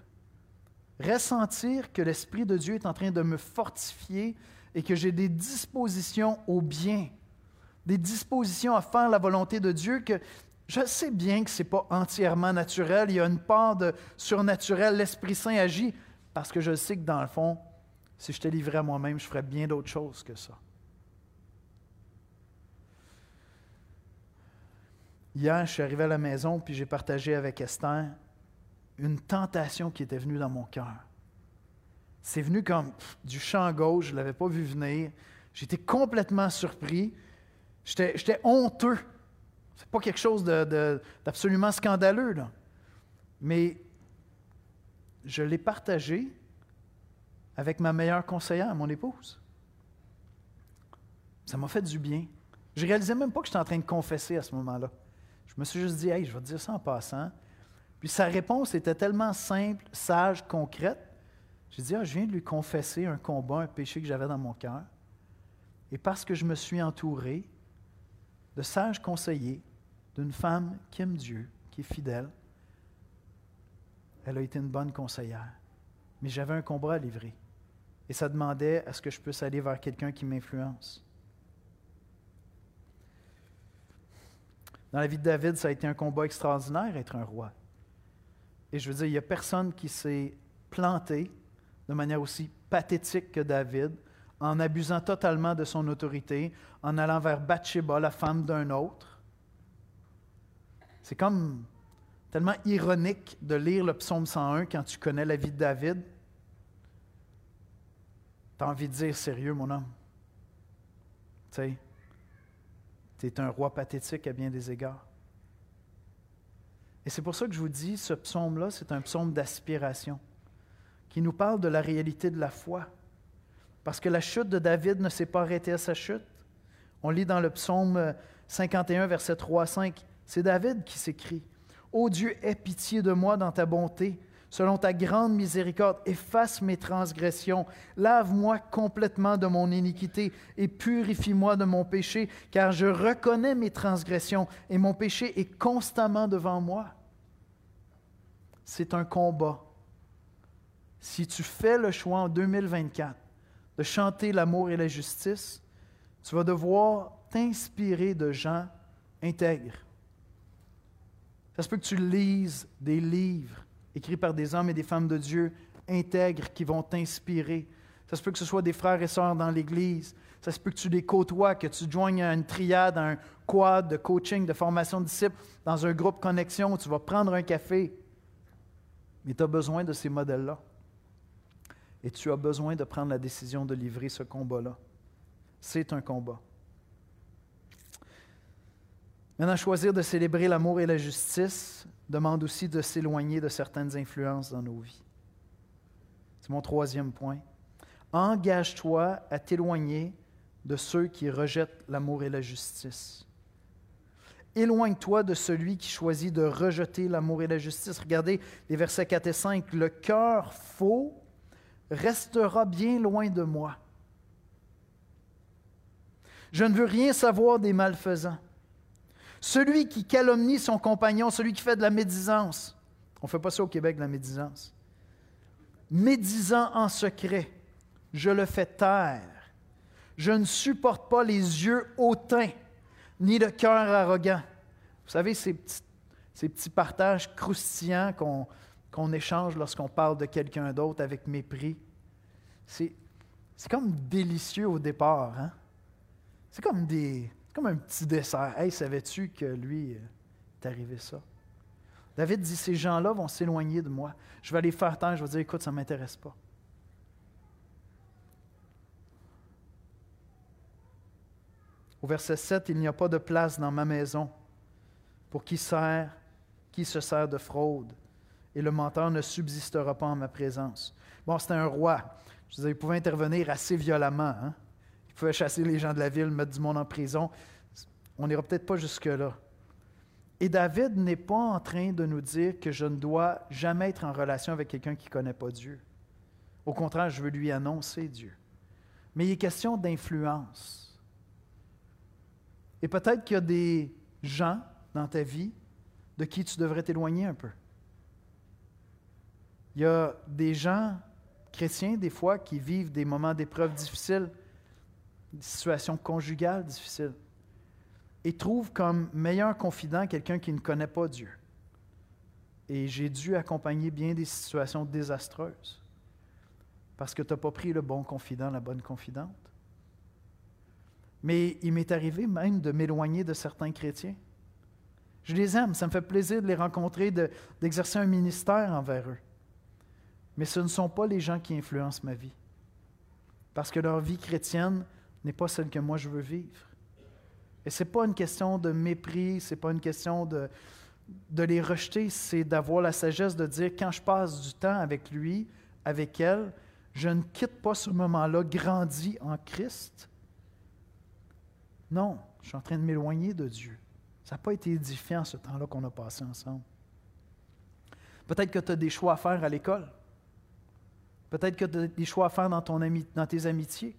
Ressentir que l'Esprit de Dieu est en train de me fortifier et que j'ai des dispositions au bien, des dispositions à faire la volonté de Dieu, que je sais bien que ce n'est pas entièrement naturel, il y a une part de surnaturel, l'Esprit Saint agit, parce que je sais que dans le fond, si je te livrais à moi-même, je ferais bien d'autres choses que ça. Hier, je suis arrivé à la maison, puis j'ai partagé avec Esther une tentation qui était venue dans mon cœur. C'est venu comme du champ gauche, je ne l'avais pas vu venir. J'étais complètement surpris. J'étais honteux. C'est pas quelque chose d'absolument scandaleux, là. Mais je l'ai partagé avec ma meilleure conseillère, mon épouse. Ça m'a fait du bien. Je réalisais même pas que j'étais en train de confesser à ce moment-là. Je me suis juste dit, hey, je vais te dire ça en passant. Puis sa réponse était tellement simple, sage, concrète, j'ai dit, ah, je viens de lui confesser un combat, un péché que j'avais dans mon cœur. Et parce que je me suis entouré de sages conseillers, d'une femme qui aime Dieu, qui est fidèle, Elle a été une bonne conseillère. Mais j'avais un combat à livrer. Et ça demandait à ce que je puisse aller vers quelqu'un qui m'influence. Dans la vie de David, ça a été un combat extraordinaire, être un roi. Et je veux dire, il n'y a personne qui s'est planté de manière aussi pathétique que David, en abusant totalement de son autorité, en allant vers Bathsheba, la femme d'un autre. C'est comme tellement ironique de lire le psaume 101 quand tu connais la vie de David. Tu envie de dire sérieux, mon homme. Tu sais, tu es un roi pathétique à bien des égards. Et c'est pour ça que je vous dis, ce psaume-là, c'est un psaume d'aspiration qui nous parle de la réalité de la foi. Parce que la chute de David ne s'est pas arrêtée à sa chute. On lit dans le psaume 51, verset 3 à 5, c'est David qui s'écrit Ô Dieu, aie pitié de moi dans ta bonté. Selon ta grande miséricorde, efface mes transgressions, lave-moi complètement de mon iniquité et purifie-moi de mon péché, car je reconnais mes transgressions et mon péché est constamment devant moi. C'est un combat. Si tu fais le choix en 2024 de chanter l'amour et la justice, tu vas devoir t'inspirer de gens intègres. Ça se peut que tu lises des livres écrits par des hommes et des femmes de Dieu intègres qui vont t'inspirer. Ça se peut que ce soit des frères et sœurs dans l'Église. Ça se peut que tu les côtoies, que tu joignes à une triade, à un quad de coaching, de formation de disciples, dans un groupe connexion où tu vas prendre un café. Mais tu as besoin de ces modèles-là. Et tu as besoin de prendre la décision de livrer ce combat-là. C'est un combat. Maintenant, choisir de célébrer l'amour et la justice demande aussi de s'éloigner de certaines influences dans nos vies. C'est mon troisième point. Engage-toi à t'éloigner de ceux qui rejettent l'amour et la justice. Éloigne-toi de celui qui choisit de rejeter l'amour et la justice. Regardez les versets 4 et 5. Le cœur faux restera bien loin de moi. Je ne veux rien savoir des malfaisants. Celui qui calomnie son compagnon, celui qui fait de la médisance. On ne fait pas ça au Québec, de la médisance. Médisant en secret, je le fais taire. Je ne supporte pas les yeux hautains, ni le cœur arrogant. Vous savez, ces petits, ces petits partages croustillants qu'on qu'on échange lorsqu'on parle de quelqu'un d'autre avec mépris. C'est, comme délicieux au départ. Hein? C'est comme, des, comme un petit dessert. Hey, savais-tu que lui, est arrivé ça? David dit, ces gens-là vont s'éloigner de moi. Je vais les faire taire, je vais dire, écoute, ça ne m'intéresse pas. Au verset 7, il n'y a pas de place dans ma maison pour qui sert, qui se sert de fraude et le menteur ne subsistera pas en ma présence. Bon, c'était un roi. Je veux dire, il pouvait intervenir assez violemment. Hein? Il pouvait chasser les gens de la ville, mettre du monde en prison. On n'ira peut-être pas jusque-là. Et David n'est pas en train de nous dire que je ne dois jamais être en relation avec quelqu'un qui ne connaît pas Dieu. Au contraire, je veux lui annoncer Dieu. Mais il est question d'influence. Et peut-être qu'il y a des gens dans ta vie de qui tu devrais t'éloigner un peu. Il y a des gens chrétiens, des fois, qui vivent des moments d'épreuve difficiles, des situations conjugales difficiles, et trouvent comme meilleur confident quelqu'un qui ne connaît pas Dieu. Et j'ai dû accompagner bien des situations désastreuses parce que tu n'as pas pris le bon confident, la bonne confidente. Mais il m'est arrivé même de m'éloigner de certains chrétiens. Je les aime, ça me fait plaisir de les rencontrer, d'exercer un ministère envers eux. Mais ce ne sont pas les gens qui influencent ma vie. Parce que leur vie chrétienne n'est pas celle que moi je veux vivre. Et ce n'est pas une question de mépris, ce n'est pas une question de, de les rejeter, c'est d'avoir la sagesse de dire quand je passe du temps avec lui, avec elle, je ne quitte pas ce moment-là grandi en Christ. Non, je suis en train de m'éloigner de Dieu. Ça n'a pas été édifiant ce temps-là qu'on a passé ensemble. Peut-être que tu as des choix à faire à l'école. Peut-être que tu as des choix à faire dans, tes amitiés.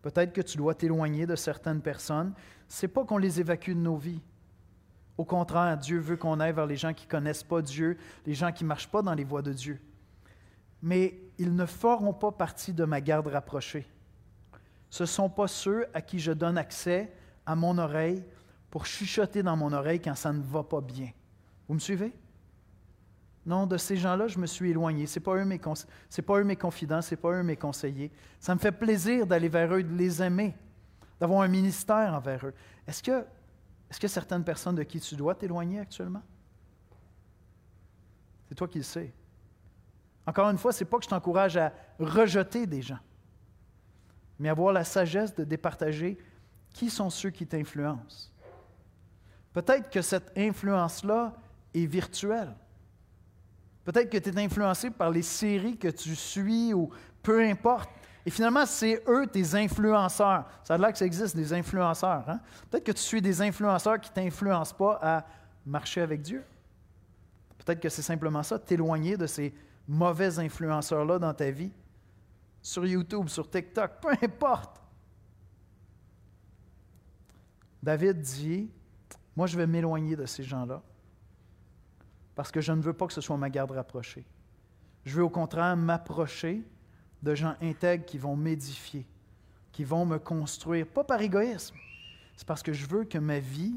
Peut-être que tu dois t'éloigner de certaines personnes. Ce n'est pas qu'on les évacue de nos vies. Au contraire, Dieu veut qu'on aille vers les gens qui ne connaissent pas Dieu, les gens qui ne marchent pas dans les voies de Dieu. Mais ils ne feront pas partie de ma garde rapprochée. Ce ne sont pas ceux à qui je donne accès à mon oreille pour chuchoter dans mon oreille quand ça ne va pas bien. Vous me suivez? Non, de ces gens-là, je me suis éloigné. Ce n'est pas, pas eux mes confidents, ce n'est pas eux mes conseillers. Ça me fait plaisir d'aller vers eux, de les aimer, d'avoir un ministère envers eux. Est-ce que, est-ce que certaines personnes de qui tu dois t'éloigner actuellement? C'est toi qui le sais. Encore une fois, ce n'est pas que je t'encourage à rejeter des gens, mais avoir la sagesse de départager qui sont ceux qui t'influencent. Peut-être que cette influence-là est virtuelle. Peut-être que tu es influencé par les séries que tu suis ou peu importe. Et finalement, c'est eux tes influenceurs. Ça a l'air que ça existe, des influenceurs. Hein? Peut-être que tu suis des influenceurs qui ne t'influencent pas à marcher avec Dieu. Peut-être que c'est simplement ça, t'éloigner de ces mauvais influenceurs-là dans ta vie. Sur YouTube, sur TikTok, peu importe. David dit, moi je vais m'éloigner de ces gens-là parce que je ne veux pas que ce soit ma garde rapprochée. Je veux au contraire m'approcher de gens intègres qui vont m'édifier, qui vont me construire, pas par égoïsme, c'est parce que je veux que ma vie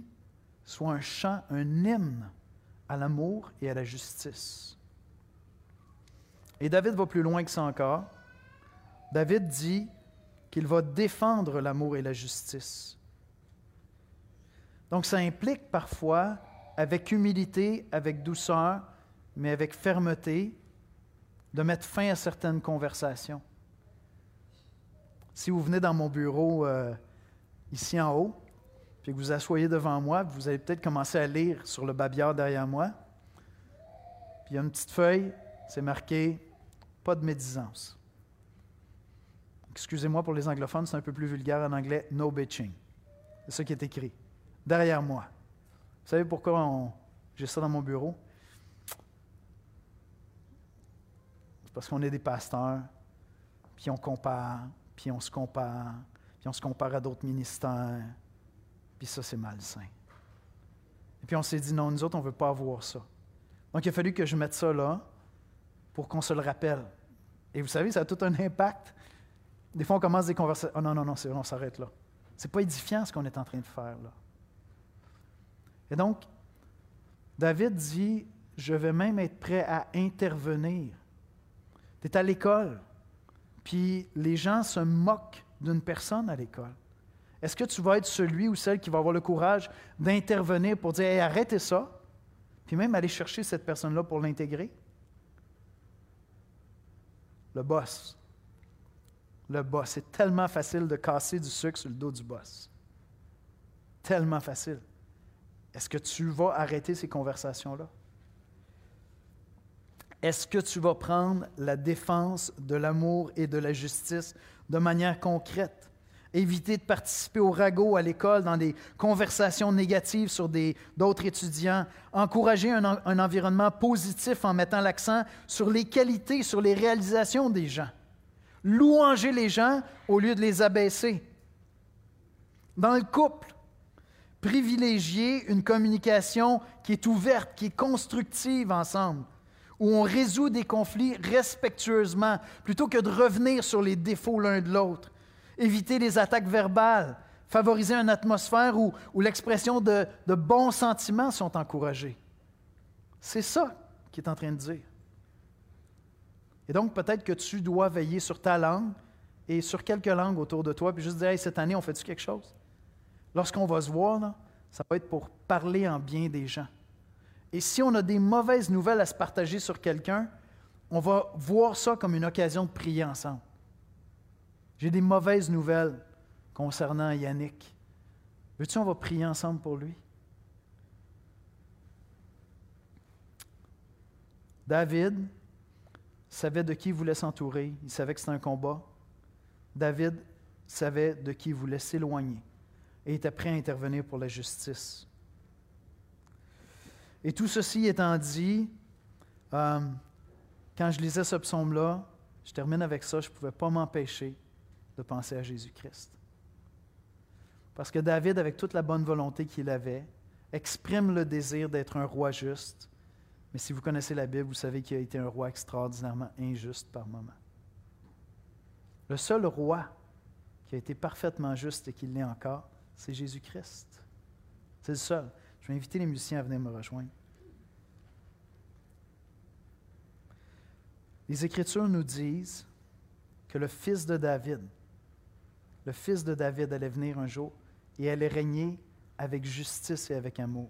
soit un chant, un hymne à l'amour et à la justice. Et David va plus loin que ça encore. David dit qu'il va défendre l'amour et la justice. Donc ça implique parfois avec humilité, avec douceur, mais avec fermeté, de mettre fin à certaines conversations. Si vous venez dans mon bureau euh, ici en haut, puis que vous asseyez devant moi, vous allez peut-être commencer à lire sur le babillard derrière moi. Puis il y a une petite feuille, c'est marqué pas de médisance. Excusez-moi pour les anglophones, c'est un peu plus vulgaire en anglais, no bitching. C'est ça qui est écrit. Derrière moi. Vous savez pourquoi j'ai ça dans mon bureau? C'est parce qu'on est des pasteurs, puis on compare, puis on se compare, puis on se compare à d'autres ministères, puis ça, c'est malsain. Et puis on s'est dit, non, nous autres, on ne veut pas avoir ça. Donc il a fallu que je mette ça là pour qu'on se le rappelle. Et vous savez, ça a tout un impact. Des fois, on commence des conversations. Oh non, non, non, c'est on s'arrête là. C'est pas édifiant ce qu'on est en train de faire là. Et donc, David dit, je vais même être prêt à intervenir. Tu es à l'école, puis les gens se moquent d'une personne à l'école. Est-ce que tu vas être celui ou celle qui va avoir le courage d'intervenir pour dire arrêtez ça, puis même aller chercher cette personne-là pour l'intégrer? Le boss. Le boss. C'est tellement facile de casser du sucre sur le dos du boss. Tellement facile. Est-ce que tu vas arrêter ces conversations-là? Est-ce que tu vas prendre la défense de l'amour et de la justice de manière concrète? Éviter de participer au ragot à l'école dans des conversations négatives sur d'autres étudiants. Encourager un, un environnement positif en mettant l'accent sur les qualités, sur les réalisations des gens. Louanger les gens au lieu de les abaisser. Dans le couple, privilégier une communication qui est ouverte, qui est constructive ensemble, où on résout des conflits respectueusement, plutôt que de revenir sur les défauts l'un de l'autre. Éviter les attaques verbales, favoriser une atmosphère où, l'expression de, bons sentiments sont encouragés. C'est ça qu'il est en train de dire. Et donc, peut-être que tu dois veiller sur ta langue et sur quelques langues autour de toi, puis juste dire, hey, cette année, on fait-tu quelque chose? Lorsqu'on va se voir, ça va être pour parler en bien des gens. Et si on a des mauvaises nouvelles à se partager sur quelqu'un, on va voir ça comme une occasion de prier ensemble. J'ai des mauvaises nouvelles concernant Yannick. Veux-tu, on va prier ensemble pour lui? David savait de qui il voulait s'entourer. Il savait que c'était un combat. David savait de qui il voulait s'éloigner et était prêt à intervenir pour la justice. Et tout ceci étant dit, euh, quand je lisais ce psaume-là, je termine avec ça, je ne pouvais pas m'empêcher de penser à Jésus-Christ. Parce que David, avec toute la bonne volonté qu'il avait, exprime le désir d'être un roi juste. Mais si vous connaissez la Bible, vous savez qu'il a été un roi extraordinairement injuste par moments. Le seul roi qui a été parfaitement juste et qui l'est encore, c'est Jésus-Christ. C'est le seul. Je vais inviter les musiciens à venir me rejoindre. Les Écritures nous disent que le fils de David, le fils de David allait venir un jour et allait régner avec justice et avec amour.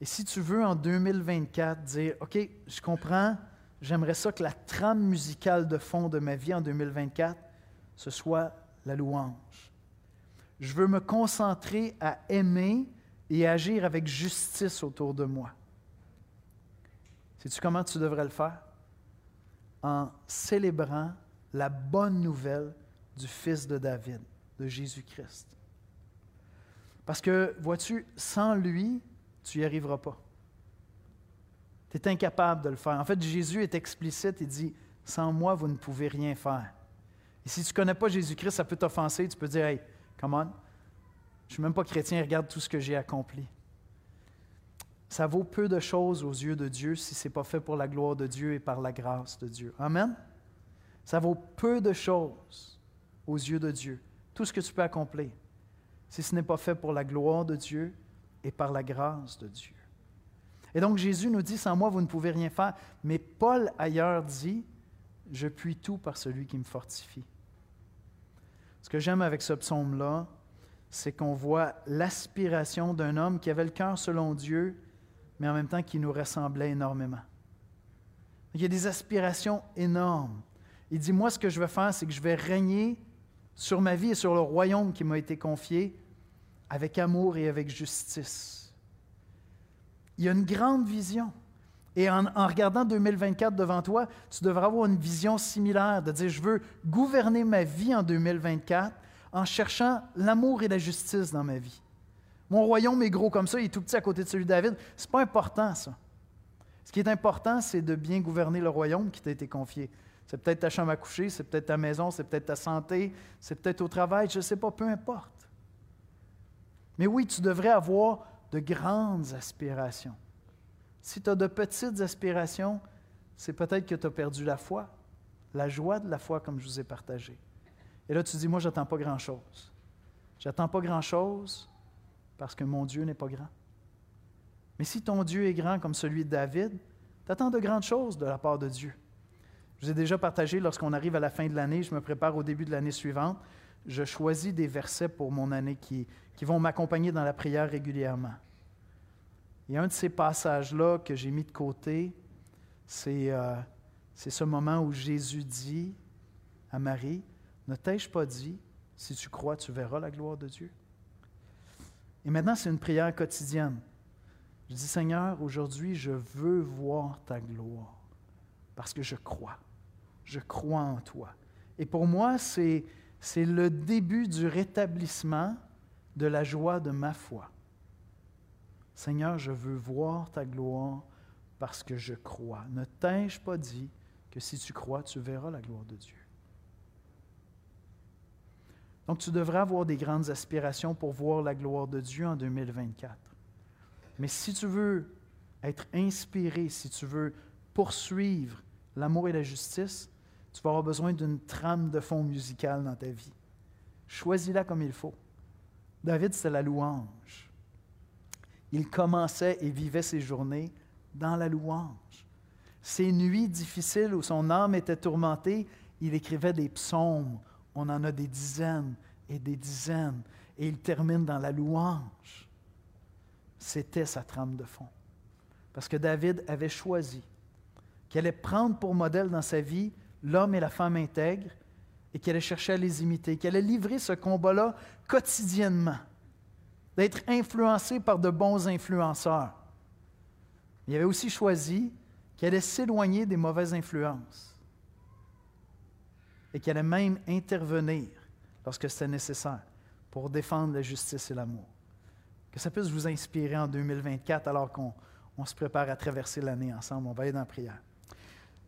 Et si tu veux en 2024 dire, OK, je comprends, j'aimerais ça que la trame musicale de fond de ma vie en 2024, ce soit la louange. Je veux me concentrer à aimer et agir avec justice autour de moi. Sais-tu comment tu devrais le faire? En célébrant la bonne nouvelle du Fils de David, de Jésus-Christ. Parce que, vois-tu, sans lui, tu n'y arriveras pas. Tu es incapable de le faire. En fait, Jésus est explicite, il dit, sans moi, vous ne pouvez rien faire. Et si tu ne connais pas Jésus-Christ, ça peut t'offenser, tu peux dire, hey, je ne suis même pas chrétien, regarde tout ce que j'ai accompli. Ça vaut peu de choses aux yeux de Dieu si ce n'est pas fait pour la gloire de Dieu et par la grâce de Dieu. Amen? Ça vaut peu de choses aux yeux de Dieu, tout ce que tu peux accomplir, si ce n'est pas fait pour la gloire de Dieu et par la grâce de Dieu. Et donc Jésus nous dit, sans moi, vous ne pouvez rien faire. Mais Paul ailleurs dit, je puis tout par celui qui me fortifie. Ce que j'aime avec ce psaume-là, c'est qu'on voit l'aspiration d'un homme qui avait le cœur selon Dieu, mais en même temps qui nous ressemblait énormément. Il y a des aspirations énormes. Il dit, moi, ce que je veux faire, c'est que je vais régner sur ma vie et sur le royaume qui m'a été confié avec amour et avec justice. Il y a une grande vision. Et en, regardant 2024 devant toi, tu devras avoir une vision similaire, de dire, je veux gouverner ma vie en 2024 en cherchant l'amour et la justice dans ma vie. Mon royaume est gros comme ça, il est tout petit à côté de celui de David. Ce n'est pas important, ça. Ce qui est important, c'est de bien gouverner le royaume qui t'a été confié. C'est peut-être ta chambre à coucher, c'est peut-être ta maison, c'est peut-être ta santé, c'est peut-être au travail, je ne sais pas, peu importe. Mais oui, tu devrais avoir de grandes aspirations. Si tu as de petites aspirations, c'est peut-être que tu as perdu la foi, la joie de la foi comme je vous ai partagé. Et là, tu dis, moi, j'attends pas grand-chose. J'attends pas grand-chose parce que mon Dieu n'est pas grand. Mais si ton Dieu est grand comme celui de David, tu attends de grandes choses de la part de Dieu. Je vous ai déjà partagé, lorsqu'on arrive à la fin de l'année, je me prépare au début de l'année suivante, je choisis des versets pour mon année qui, qui vont m'accompagner dans la prière régulièrement. Et un de ces passages-là que j'ai mis de côté, c'est euh, ce moment où Jésus dit à Marie, ne t'ai-je pas dit, si tu crois, tu verras la gloire de Dieu? Et maintenant, c'est une prière quotidienne. Je dis, Seigneur, aujourd'hui, je veux voir ta gloire parce que je crois. Je crois en toi. Et pour moi, c'est le début du rétablissement de la joie de ma foi. Seigneur, je veux voir ta gloire parce que je crois. Ne t'ai-je pas dit que si tu crois, tu verras la gloire de Dieu? Donc tu devrais avoir des grandes aspirations pour voir la gloire de Dieu en 2024. Mais si tu veux être inspiré, si tu veux poursuivre l'amour et la justice, tu vas avoir besoin d'une trame de fond musical dans ta vie. Choisis-la comme il faut. David, c'est la louange. Il commençait et vivait ses journées dans la louange. Ses nuits difficiles où son âme était tourmentée, il écrivait des psaumes. On en a des dizaines et des dizaines. Et il termine dans la louange. C'était sa trame de fond. Parce que David avait choisi qu'il allait prendre pour modèle dans sa vie l'homme et la femme intègres et qu'elle allait chercher à les imiter, qu'elle allait livrer ce combat-là quotidiennement, d'être influencé par de bons influenceurs. Il avait aussi choisi qu'elle allait s'éloigner des mauvaises influences et qu'elle allait même intervenir lorsque c'était nécessaire pour défendre la justice et l'amour. Que ça puisse vous inspirer en 2024 alors qu'on se prépare à traverser l'année ensemble. On va aller dans prière.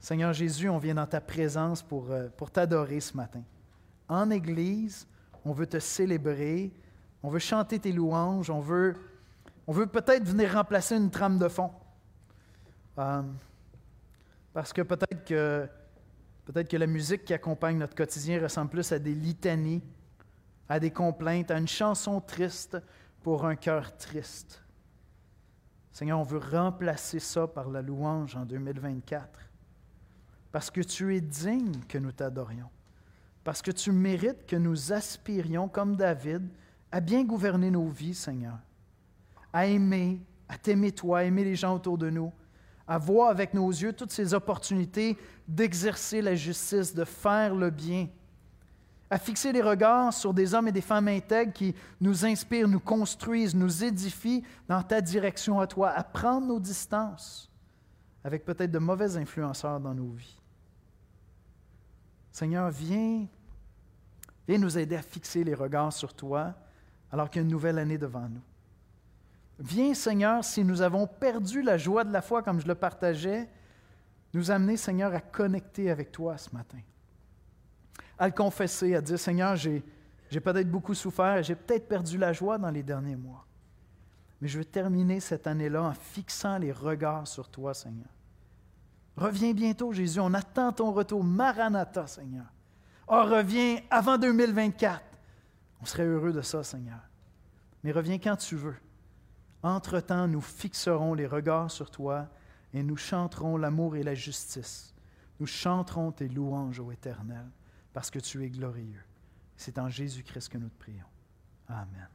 Seigneur Jésus, on vient dans ta présence euh, pour t'adorer ce matin. En Église, on veut te célébrer, on veut chanter tes louanges, on veut peut-être venir remplacer une trame de fond. Euh, parce que peut-être que peut-être que la musique qui accompagne notre quotidien ressemble plus à des litanies, à des complaintes, à une chanson triste pour un cœur triste. Seigneur, on veut remplacer ça par la louange en 2024. Parce que tu es digne que nous t'adorions. Parce que tu mérites que nous aspirions, comme David, à bien gouverner nos vies, Seigneur. À aimer, à t'aimer toi, à aimer les gens autour de nous, à voir avec nos yeux toutes ces opportunités d'exercer la justice, de faire le bien, à fixer les regards sur des hommes et des femmes intègres qui nous inspirent, nous construisent, nous édifient dans ta direction à toi, à prendre nos distances avec peut-être de mauvais influenceurs dans nos vies. Seigneur, viens, viens nous aider à fixer les regards sur toi alors qu'il y a une nouvelle année devant nous. Viens, Seigneur, si nous avons perdu la joie de la foi comme je le partageais, nous amener, Seigneur, à connecter avec toi ce matin. À le confesser, à dire, Seigneur, j'ai, peut-être beaucoup souffert, j'ai peut-être perdu la joie dans les derniers mois. Mais je veux terminer cette année-là en fixant les regards sur toi, Seigneur. Reviens bientôt, Jésus. On attend ton retour. Maranatha, Seigneur. Oh, reviens avant 2024. On serait heureux de ça, Seigneur. Mais reviens quand tu veux. Entre-temps, nous fixerons les regards sur toi et nous chanterons l'amour et la justice. Nous chanterons tes louanges, ô Éternel, parce que tu es glorieux. C'est en Jésus-Christ que nous te prions. Amen.